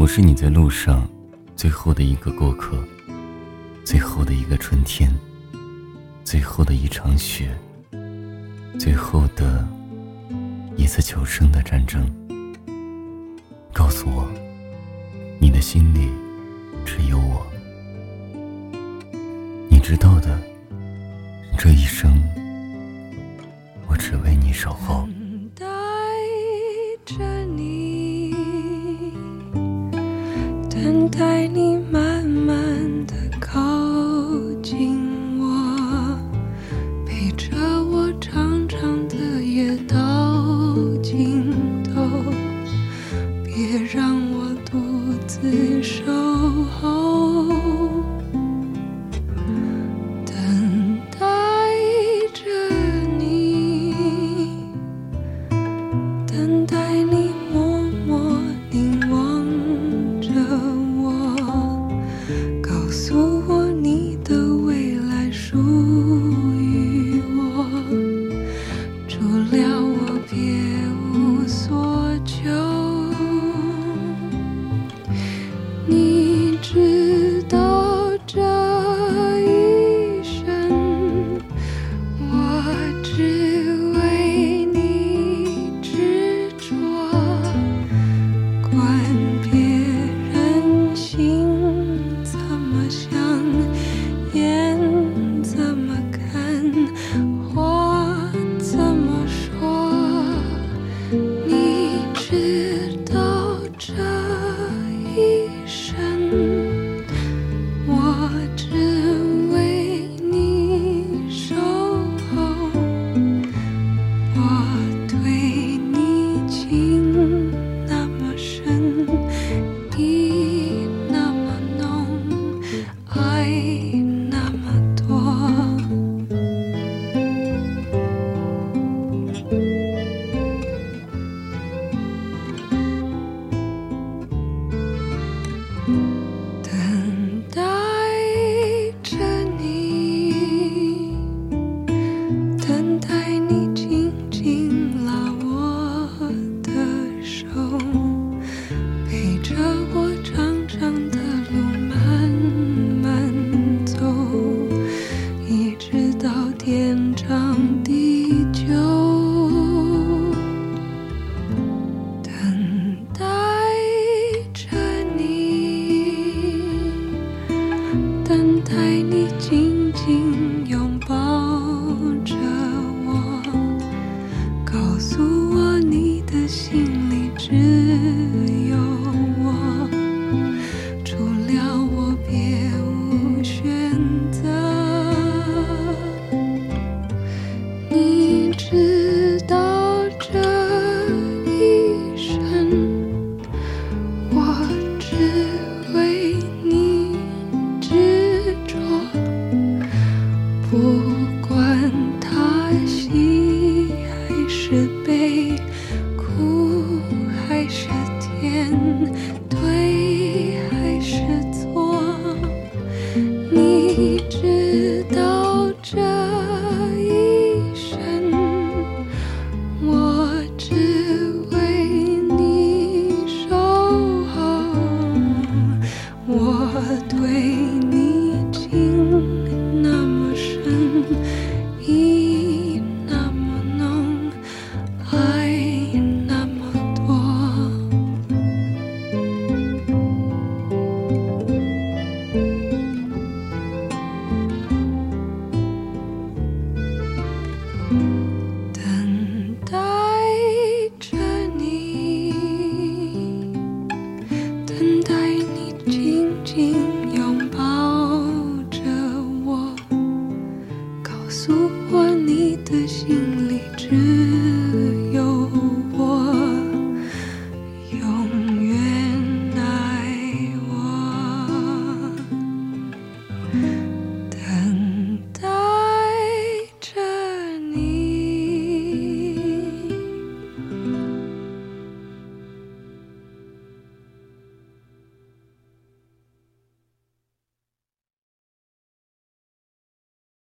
我是你在路上最后的一个过客，最后的一个春天，最后的一场雪，最后的一次求生的战争。告诉我，你的心里只有我。你知道的，这一生我只为你守候。带着你，等待你。万遍。面对还是错你知道这一生我只为你守候我对